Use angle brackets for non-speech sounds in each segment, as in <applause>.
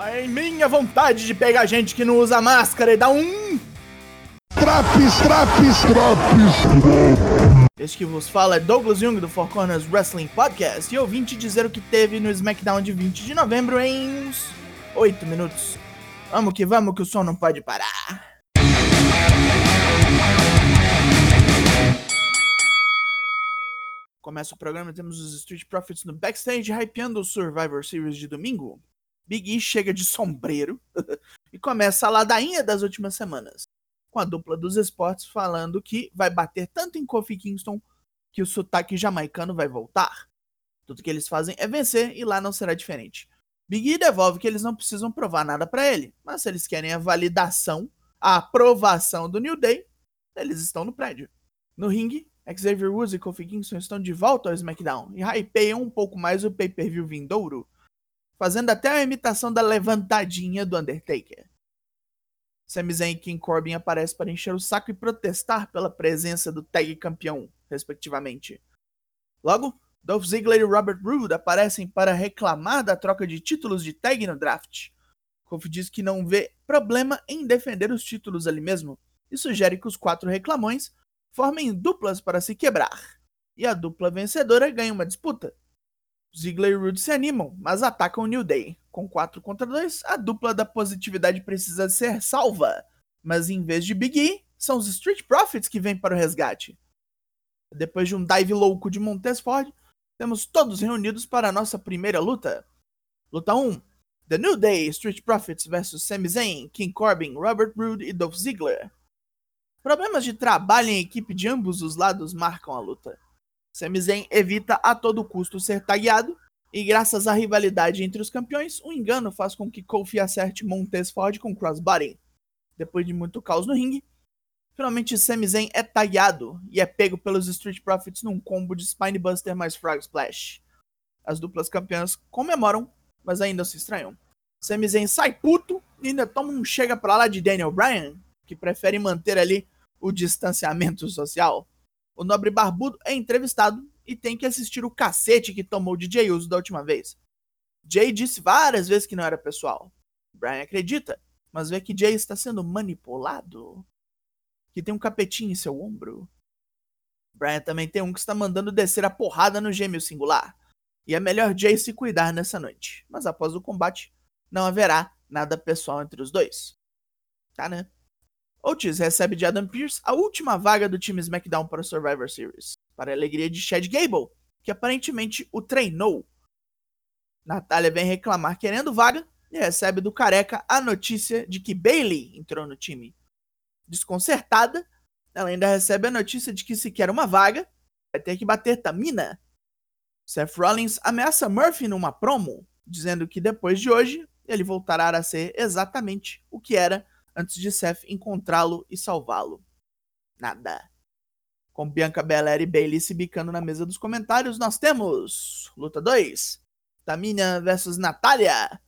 Ai, minha vontade de pegar gente que não usa máscara e dar um. Traps, traps, traps. Este que vos fala é Douglas Jung do Four Corners Wrestling Podcast e eu vim te dizer o que teve no SmackDown de 20 de novembro em uns 8 minutos. Vamos que vamos que o som não pode parar. Começa o programa, temos os Street Profits no backstage hypeando o Survivor Series de domingo. Big E chega de sombreiro <laughs> e começa a ladainha das últimas semanas, com a dupla dos esportes falando que vai bater tanto em Kofi Kingston que o sotaque jamaicano vai voltar. Tudo que eles fazem é vencer e lá não será diferente. Big E devolve que eles não precisam provar nada para ele, mas se eles querem a validação, a aprovação do New Day, eles estão no prédio. No ringue, Xavier Woods e Kofi Kingston estão de volta ao SmackDown e hypeiam um pouco mais o pay-per-view vindouro, fazendo até a imitação da levantadinha do Undertaker. Sami Zayn e King Corbin aparecem para encher o saco e protestar pela presença do tag campeão, respectivamente. Logo, Dolph Ziggler e Robert Roode aparecem para reclamar da troca de títulos de tag no draft. Kofi diz que não vê problema em defender os títulos ali mesmo e sugere que os quatro reclamões formem duplas para se quebrar. E a dupla vencedora ganha uma disputa. Ziggler e Roode se animam, mas atacam o New Day. Com 4 contra 2, a dupla da positividade precisa ser salva. Mas em vez de Big E, são os Street Profits que vêm para o resgate. Depois de um dive louco de Montez Ford, temos todos reunidos para a nossa primeira luta. Luta 1. The New Day Street Profits vs Sami Zayn, King Corbin, Robert Roode e Dolph Ziggler. Problemas de trabalho em equipe de ambos os lados marcam a luta. Sami Zayn evita a todo custo ser tagueado, e graças à rivalidade entre os campeões, um engano faz com que Kofi acerte Montez Ford com crossbody. Depois de muito caos no ringue, finalmente Sami Zayn é tagueado e é pego pelos Street Profits num combo de Spinebuster mais Frog Splash. As duplas campeãs comemoram, mas ainda se estranham. Sami Zayn sai puto e ainda toma um chega pra lá de Daniel Bryan, que prefere manter ali o distanciamento social. O nobre barbudo é entrevistado e tem que assistir o cacete que tomou de Jay Uso da última vez. Jay disse várias vezes que não era pessoal. Brian acredita, mas vê que Jay está sendo manipulado. Que tem um capetinho em seu ombro. Brian também tem um que está mandando descer a porrada no gêmeo singular. E é melhor Jay se cuidar nessa noite. Mas após o combate, não haverá nada pessoal entre os dois. Tá, né? Otis recebe de Adam Pearce a última vaga do time SmackDown para o Survivor Series, para a alegria de Chad Gable, que aparentemente o treinou. Natália vem reclamar querendo vaga e recebe do careca a notícia de que Bailey entrou no time. Desconcertada, ela ainda recebe a notícia de que se quer uma vaga, vai ter que bater Tamina. Seth Rollins ameaça Murphy numa promo, dizendo que depois de hoje ele voltará a ser exatamente o que era antes de Seth encontrá-lo e salvá-lo. Nada. Com Bianca Belair e Bailey se bicando na mesa dos comentários, nós temos luta 2. Tamina versus Natália.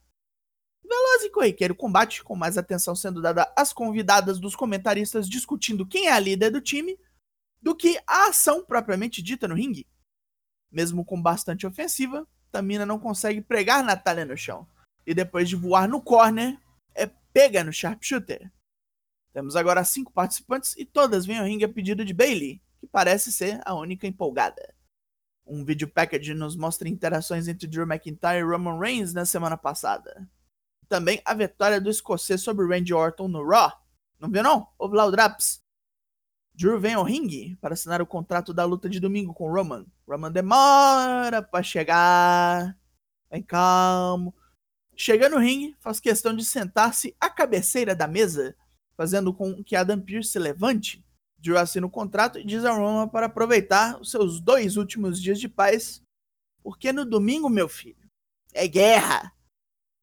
Veloz e corriqueiro combate, com mais atenção sendo dada às convidadas dos comentaristas discutindo quem é a líder do time, do que a ação propriamente dita no ringue. Mesmo com bastante ofensiva, Tamina não consegue pregar Natália no chão. E depois de voar no corner, pega no Sharpshooter. Temos agora cinco participantes e todas vêm ao ringue a pedido de Bailey, que parece ser a única empolgada. Um vídeo package nos mostra interações entre Drew McIntyre e Roman Reigns na semana passada. Também a vitória do escocês sobre Randy Orton no Raw. Não viu não? Ouve lá o Draps. Drew vem ao ringue para assinar o contrato da luta de domingo com Roman. Roman demora para chegar. Vem calmo. Chega no ringue, faz questão de sentar-se à cabeceira da mesa, fazendo com que Adam Pearce se levante. Drew assina o contrato e diz a Roman para aproveitar os seus dois últimos dias de paz, porque no domingo, meu filho, é guerra.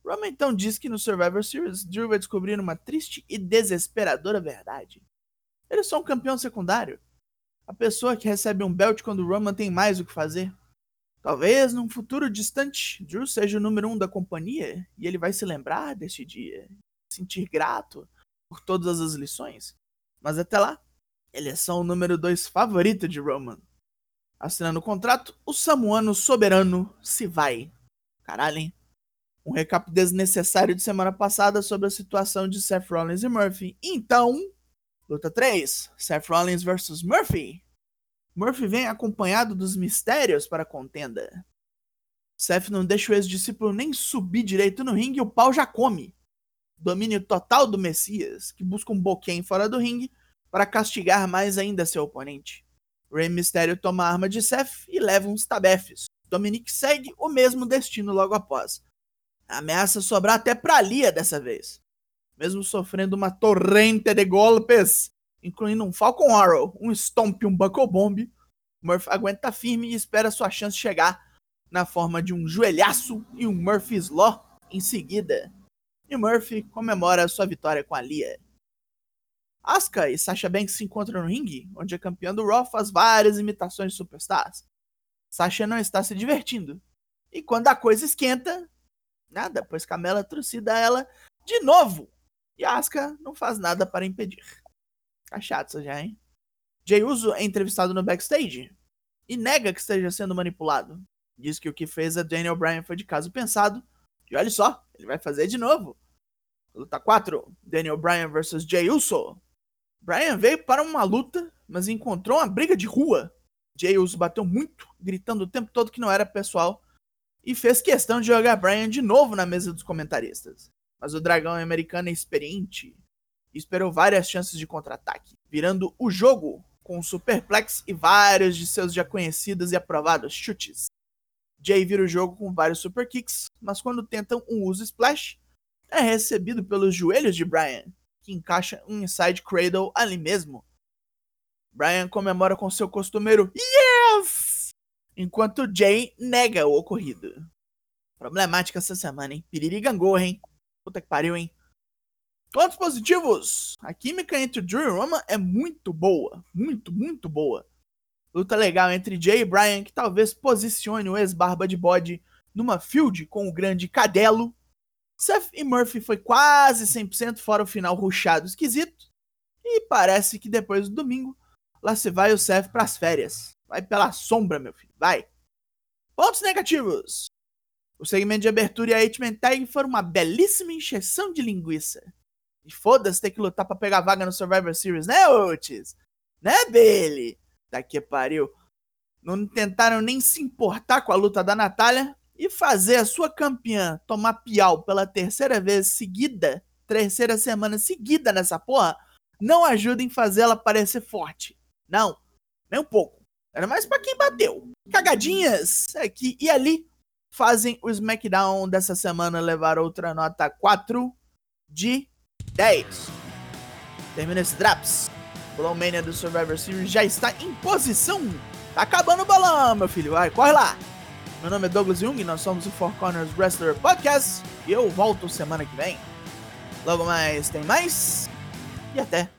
Roman então diz que no Survivor Series, Drew vai descobrir uma triste e desesperadora verdade. Ele é só um campeão secundário. A pessoa que recebe um belt quando Roman tem mais o que fazer. Talvez num futuro distante, Drew seja o número um da companhia e ele vai se lembrar deste dia, sentir grato por todas as lições. Mas até lá, ele é só o número dois favorito de Roman. Assinando o contrato, o samuano soberano se vai. Caralho, hein? Um recap desnecessário de semana passada sobre a situação de Seth Rollins e Murphy. Então, luta 3: Seth Rollins versus Murphy. Murphy vem acompanhado dos mistérios para a contenda. Seth não deixa o ex-discípulo nem subir direito no ringue e o pau já come. Domínio total do Messias, que busca um boquém fora do ringue para castigar mais ainda seu oponente. Rey Mysterio toma a arma de Seth e leva uns tabefes. Dominic segue o mesmo destino logo após. Ameaça sobrar até pra Lia dessa vez. Mesmo sofrendo uma torrente de golpes, incluindo um Falcon Arrow, um Stomp e um Buckle Bomb, Murphy aguenta firme e espera sua chance chegar na forma de um joelhaço e um Murphy's Law em seguida. E Murphy comemora sua vitória com a Lia. Asuka e Sasha Banks se encontram no ringue, onde a campeã do Raw faz várias imitações de superstars. Sasha não está se divertindo. E quando a coisa esquenta, nada, pois Camela trucida ela de novo. E Asuka não faz nada para impedir. Tá chato já, hein? Jay Uso é entrevistado no backstage e nega que esteja sendo manipulado. Diz que o que fez a Daniel Bryan foi de caso pensado. E olha só, ele vai fazer de novo. Luta 4: Daniel Bryan vs Jay Uso. Bryan veio para uma luta, mas encontrou uma briga de rua. Jay Uso bateu muito, gritando o tempo todo que não era pessoal, e fez questão de jogar Bryan de novo na mesa dos comentaristas. Mas o dragão americano é experiente esperou várias chances de contra-ataque, virando o jogo com um superplex e vários de seus já conhecidos e aprovados chutes. Jay vira o jogo com vários super kicks, mas quando tentam um uso splash, é recebido pelos joelhos de Bryan, que encaixa um inside cradle ali mesmo. Brian comemora com seu costumeiro Yes! Enquanto Jay nega o ocorrido. Problemática essa semana, hein? Piriri gangorra, hein? Puta que pariu, hein? Pontos positivos! A química entre Drew e Roman é muito boa. Muito, muito boa. Luta legal entre Jay e Brian, que talvez posicione o ex-barba de bode numa field com o grande Cadelo Seth e Murphy foi quase 100% fora o final ruchado esquisito. E parece que depois do domingo, lá se vai o Seth pras férias. Vai pela sombra, meu filho, vai. Pontos negativos. O segmento de abertura e a Eight-Man Tag foram uma belíssima encheção de linguiça. E foda-se ter que lutar pra pegar vaga no Survivor Series, né, Otis? Né, Bailey? Daqui pariu. Não tentaram nem se importar com a luta da Natália, e fazer a sua campeã tomar piau pela terceira vez seguida, terceira semana seguida nessa porra, não ajuda em fazer ela parecer forte. Não, nem um pouco. Era mais para quem bateu. Cagadinhas aqui e ali fazem o SmackDown dessa semana levar outra nota 4 de 10. Termina esse Draps. O Mania do Survivor Series já está em posição. Tá acabando o balão, meu filho. Vai, corre lá. Meu nome é Douglas Jung, nós somos o Four Corners Wrestler Podcast e eu volto semana que vem. Logo mais tem mais e até!